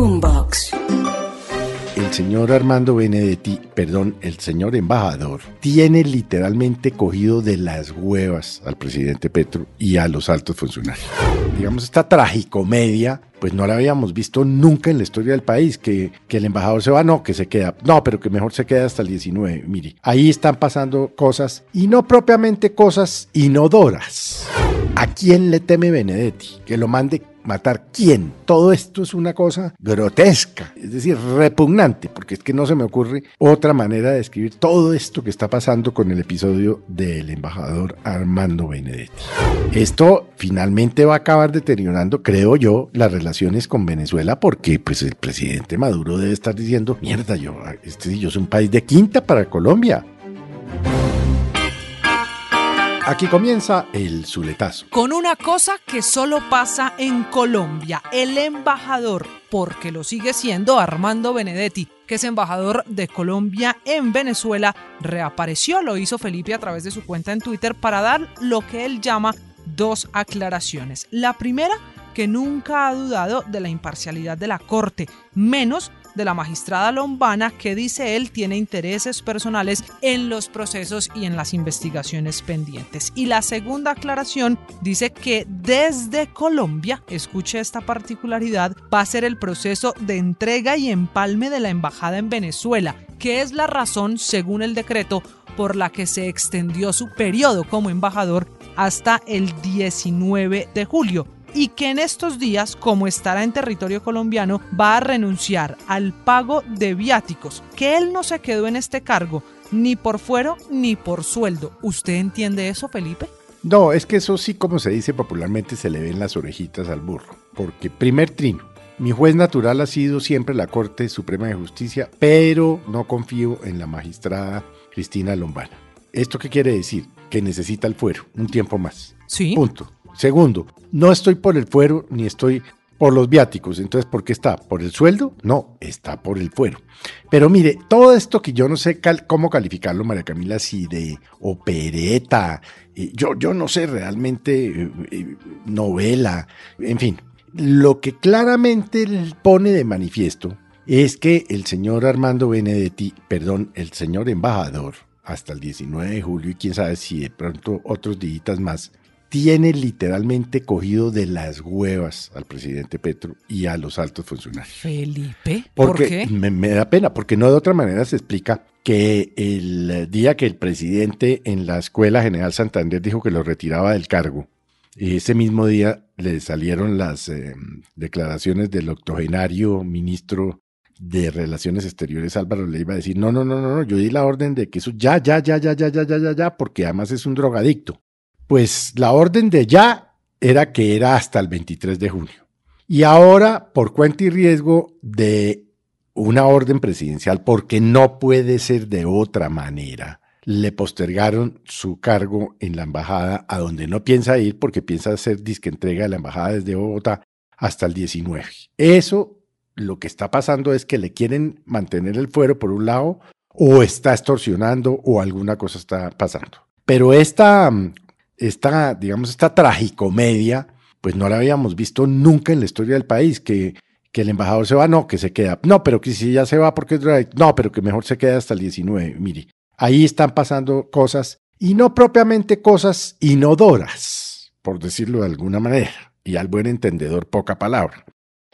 Boombox. El señor Armando Benedetti, perdón, el señor embajador, tiene literalmente cogido de las huevas al presidente Petro y a los altos funcionarios. Digamos, esta tragicomedia, pues no la habíamos visto nunca en la historia del país, que, que el embajador se va, no, que se queda, no, pero que mejor se queda hasta el 19. Mire, ahí están pasando cosas, y no propiamente cosas inodoras. ¿A quién le teme Benedetti? Que lo mande matar quién. Todo esto es una cosa grotesca, es decir, repugnante, porque es que no se me ocurre otra manera de describir todo esto que está pasando con el episodio del embajador Armando Benedetti. Esto finalmente va a acabar deteriorando, creo yo, las relaciones con Venezuela, porque pues el presidente Maduro debe estar diciendo, mierda, yo, este, yo soy un país de quinta para Colombia. Aquí comienza el Zuletazo. Con una cosa que solo pasa en Colombia, el embajador, porque lo sigue siendo Armando Benedetti, que es embajador de Colombia en Venezuela, reapareció, lo hizo Felipe a través de su cuenta en Twitter para dar lo que él llama dos aclaraciones. La primera, que nunca ha dudado de la imparcialidad de la Corte, menos de la magistrada Lombana que dice él tiene intereses personales en los procesos y en las investigaciones pendientes. Y la segunda aclaración dice que desde Colombia, escuche esta particularidad, va a ser el proceso de entrega y empalme de la embajada en Venezuela, que es la razón, según el decreto, por la que se extendió su periodo como embajador hasta el 19 de julio y que en estos días, como estará en territorio colombiano, va a renunciar al pago de viáticos, que él no se quedó en este cargo ni por fuero ni por sueldo. ¿Usted entiende eso, Felipe? No, es que eso sí, como se dice popularmente, se le ven las orejitas al burro. Porque primer trino, mi juez natural ha sido siempre la Corte Suprema de Justicia, pero no confío en la magistrada Cristina Lombana. ¿Esto qué quiere decir? Que necesita el fuero, un tiempo más. Sí. Punto. Segundo, no estoy por el fuero ni estoy por los viáticos. Entonces, ¿por qué está? ¿Por el sueldo? No, está por el fuero. Pero mire, todo esto que yo no sé cómo calificarlo, María Camila, si de opereta, eh, yo, yo no sé realmente eh, eh, novela, en fin. Lo que claramente pone de manifiesto es que el señor Armando Benedetti, perdón, el señor embajador, hasta el 19 de julio y quién sabe si de pronto otros días más, tiene literalmente cogido de las huevas al presidente Petro y a los altos funcionarios. Felipe, ¿por porque qué? Me, me da pena, porque no de otra manera se explica que el día que el presidente en la Escuela General Santander dijo que lo retiraba del cargo, ese mismo día le salieron las eh, declaraciones del octogenario ministro de Relaciones Exteriores Álvaro le iba a decir, no, no, no, no, no, yo di la orden de que eso ya, ya, ya, ya, ya, ya, ya, ya, ya, porque además es un drogadicto pues la orden de ya era que era hasta el 23 de junio. Y ahora, por cuenta y riesgo de una orden presidencial, porque no puede ser de otra manera, le postergaron su cargo en la embajada a donde no piensa ir porque piensa hacer disque entrega de la embajada desde Bogotá hasta el 19. Eso lo que está pasando es que le quieren mantener el fuero por un lado o está extorsionando o alguna cosa está pasando. Pero esta esta, digamos, esta tragicomedia, pues no la habíamos visto nunca en la historia del país, que, que el embajador se va, no, que se queda, no, pero que si ya se va porque no, pero que mejor se queda hasta el 19. Mire, ahí están pasando cosas, y no propiamente cosas inodoras, por decirlo de alguna manera, y al buen entendedor poca palabra.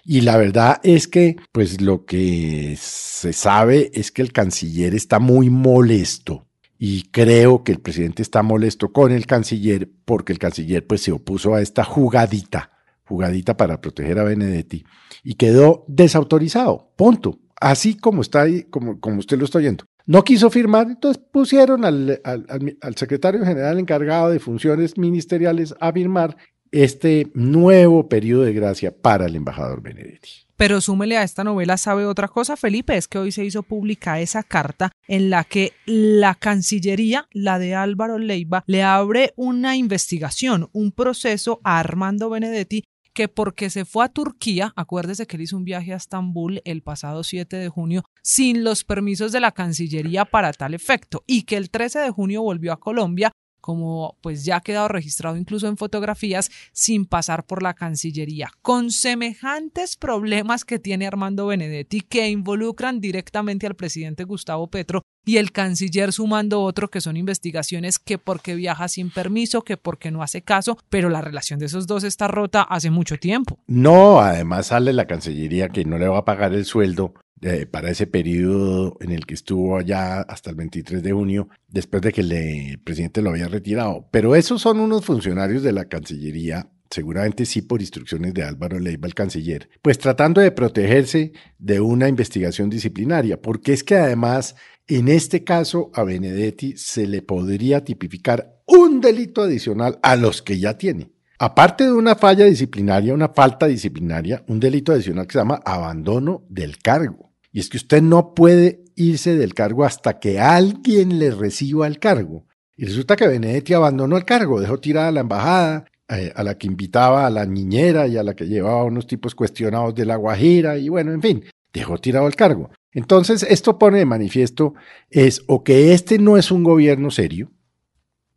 Y la verdad es que, pues lo que se sabe es que el canciller está muy molesto y creo que el presidente está molesto con el canciller porque el canciller pues se opuso a esta jugadita, jugadita para proteger a Benedetti y quedó desautorizado, punto. Así como está ahí, como, como usted lo está oyendo. No quiso firmar, entonces pusieron al, al, al secretario general encargado de funciones ministeriales a firmar este nuevo periodo de gracia para el embajador Benedetti. Pero súmele a esta novela, ¿sabe otra cosa, Felipe? Es que hoy se hizo pública esa carta en la que la Cancillería, la de Álvaro Leiva, le abre una investigación, un proceso a Armando Benedetti que porque se fue a Turquía, acuérdese que él hizo un viaje a Estambul el pasado 7 de junio sin los permisos de la Cancillería para tal efecto y que el 13 de junio volvió a Colombia como pues ya ha quedado registrado incluso en fotografías, sin pasar por la Cancillería. Con semejantes problemas que tiene Armando Benedetti que involucran directamente al presidente Gustavo Petro y el canciller sumando otro que son investigaciones que porque viaja sin permiso, que porque no hace caso, pero la relación de esos dos está rota hace mucho tiempo. No, además sale la Cancillería que no le va a pagar el sueldo eh, para ese periodo en el que estuvo allá hasta el 23 de junio, después de que el presidente lo había retirado. Pero esos son unos funcionarios de la Cancillería seguramente sí por instrucciones de Álvaro Leiva, el canciller, pues tratando de protegerse de una investigación disciplinaria, porque es que además en este caso a Benedetti se le podría tipificar un delito adicional a los que ya tiene. Aparte de una falla disciplinaria, una falta disciplinaria, un delito adicional que se llama abandono del cargo. Y es que usted no puede irse del cargo hasta que alguien le reciba el cargo. Y resulta que Benedetti abandonó el cargo, dejó tirada la embajada, eh, a la que invitaba a la niñera y a la que llevaba unos tipos cuestionados de la Guajira, y bueno, en fin, dejó tirado el cargo. Entonces, esto pone de manifiesto es o que este no es un gobierno serio,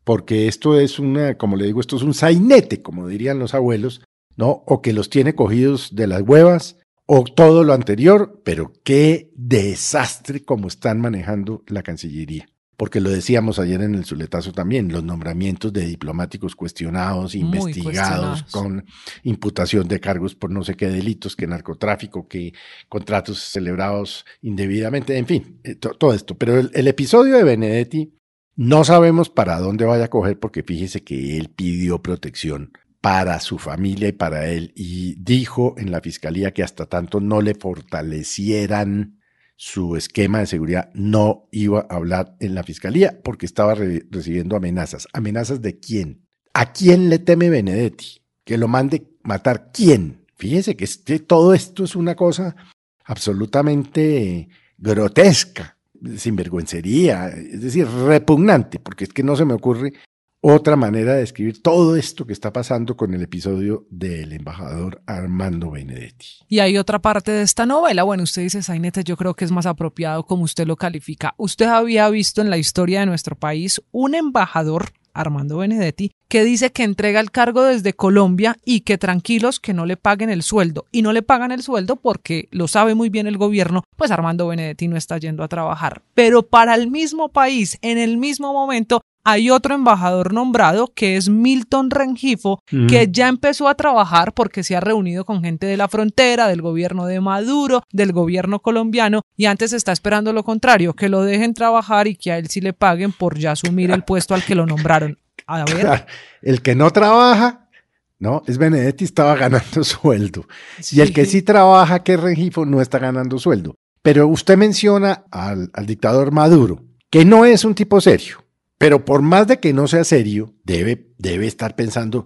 porque esto es una, como le digo, esto es un sainete, como dirían los abuelos, ¿no? O que los tiene cogidos de las huevas, o todo lo anterior, pero qué desastre como están manejando la Cancillería. Porque lo decíamos ayer en el Zuletazo también, los nombramientos de diplomáticos cuestionados, investigados, con imputación de cargos por no sé qué delitos, que narcotráfico, que contratos celebrados indebidamente, en fin, eh, todo esto. Pero el episodio de Benedetti no sabemos para dónde vaya a coger porque fíjese que él pidió protección para su familia y para él y dijo en la fiscalía que hasta tanto no le fortalecieran su esquema de seguridad no iba a hablar en la fiscalía porque estaba recibiendo amenazas. ¿Amenazas de quién? ¿A quién le teme Benedetti? Que lo mande matar quién. Fíjese que este, todo esto es una cosa absolutamente grotesca sinvergüencería, es decir, repugnante, porque es que no se me ocurre otra manera de describir todo esto que está pasando con el episodio del embajador Armando Benedetti. Y hay otra parte de esta novela, bueno, usted dice, Sainete, yo creo que es más apropiado como usted lo califica. Usted había visto en la historia de nuestro país un embajador Armando Benedetti, que dice que entrega el cargo desde Colombia y que tranquilos que no le paguen el sueldo. Y no le pagan el sueldo porque lo sabe muy bien el gobierno, pues Armando Benedetti no está yendo a trabajar. Pero para el mismo país, en el mismo momento, hay otro embajador nombrado que es Milton Rengifo, que ya empezó a trabajar porque se ha reunido con gente de la frontera, del gobierno de Maduro, del gobierno colombiano, y antes está esperando lo contrario, que lo dejen trabajar y que a él sí le paguen por ya asumir el puesto al que lo nombraron. A ver. El que no trabaja, ¿no? Es Benedetti, estaba ganando sueldo. Y el que sí trabaja, que es Rengifo, no está ganando sueldo. Pero usted menciona al, al dictador Maduro, que no es un tipo serio pero por más de que no sea serio, debe, debe estar pensando,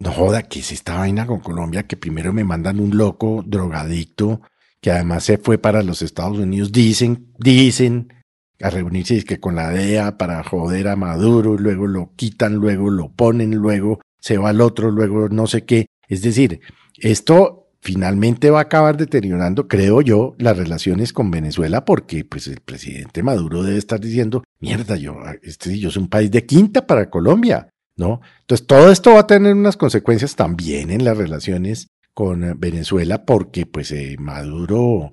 no joda, que es esta vaina con Colombia, que primero me mandan un loco drogadicto, que además se fue para los Estados Unidos, dicen, dicen, a reunirse que con la DEA para joder a Maduro, luego lo quitan, luego lo ponen, luego se va al otro, luego no sé qué. Es decir, esto finalmente va a acabar deteriorando, creo yo, las relaciones con Venezuela porque pues el presidente Maduro debe estar diciendo, mierda, yo, este, yo soy un país de quinta para Colombia, ¿no? Entonces todo esto va a tener unas consecuencias también en las relaciones con Venezuela porque pues eh, Maduro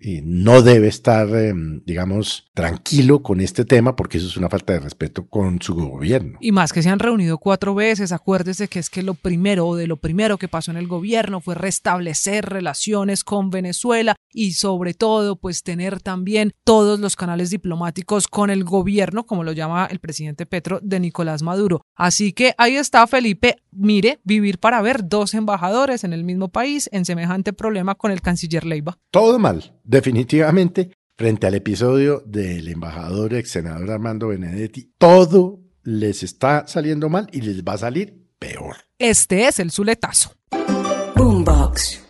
no debe estar, em, digamos, tranquilo con este tema porque eso es una falta de respeto con su gobierno. Y más que se han reunido cuatro veces, acuérdese que es que lo primero o de lo primero que pasó en el gobierno fue restablecer relaciones con Venezuela y sobre todo pues tener también todos los canales diplomáticos con el gobierno, como lo llama el presidente Petro, de Nicolás Maduro. Así que ahí está Felipe, mire, vivir para ver dos embajadores en el mismo país en semejante problema con el canciller Leiva. Todo mal definitivamente, frente al episodio del embajador ex senador Armando Benedetti, todo les está saliendo mal y les va a salir peor. Este es el Zuletazo. Boombox.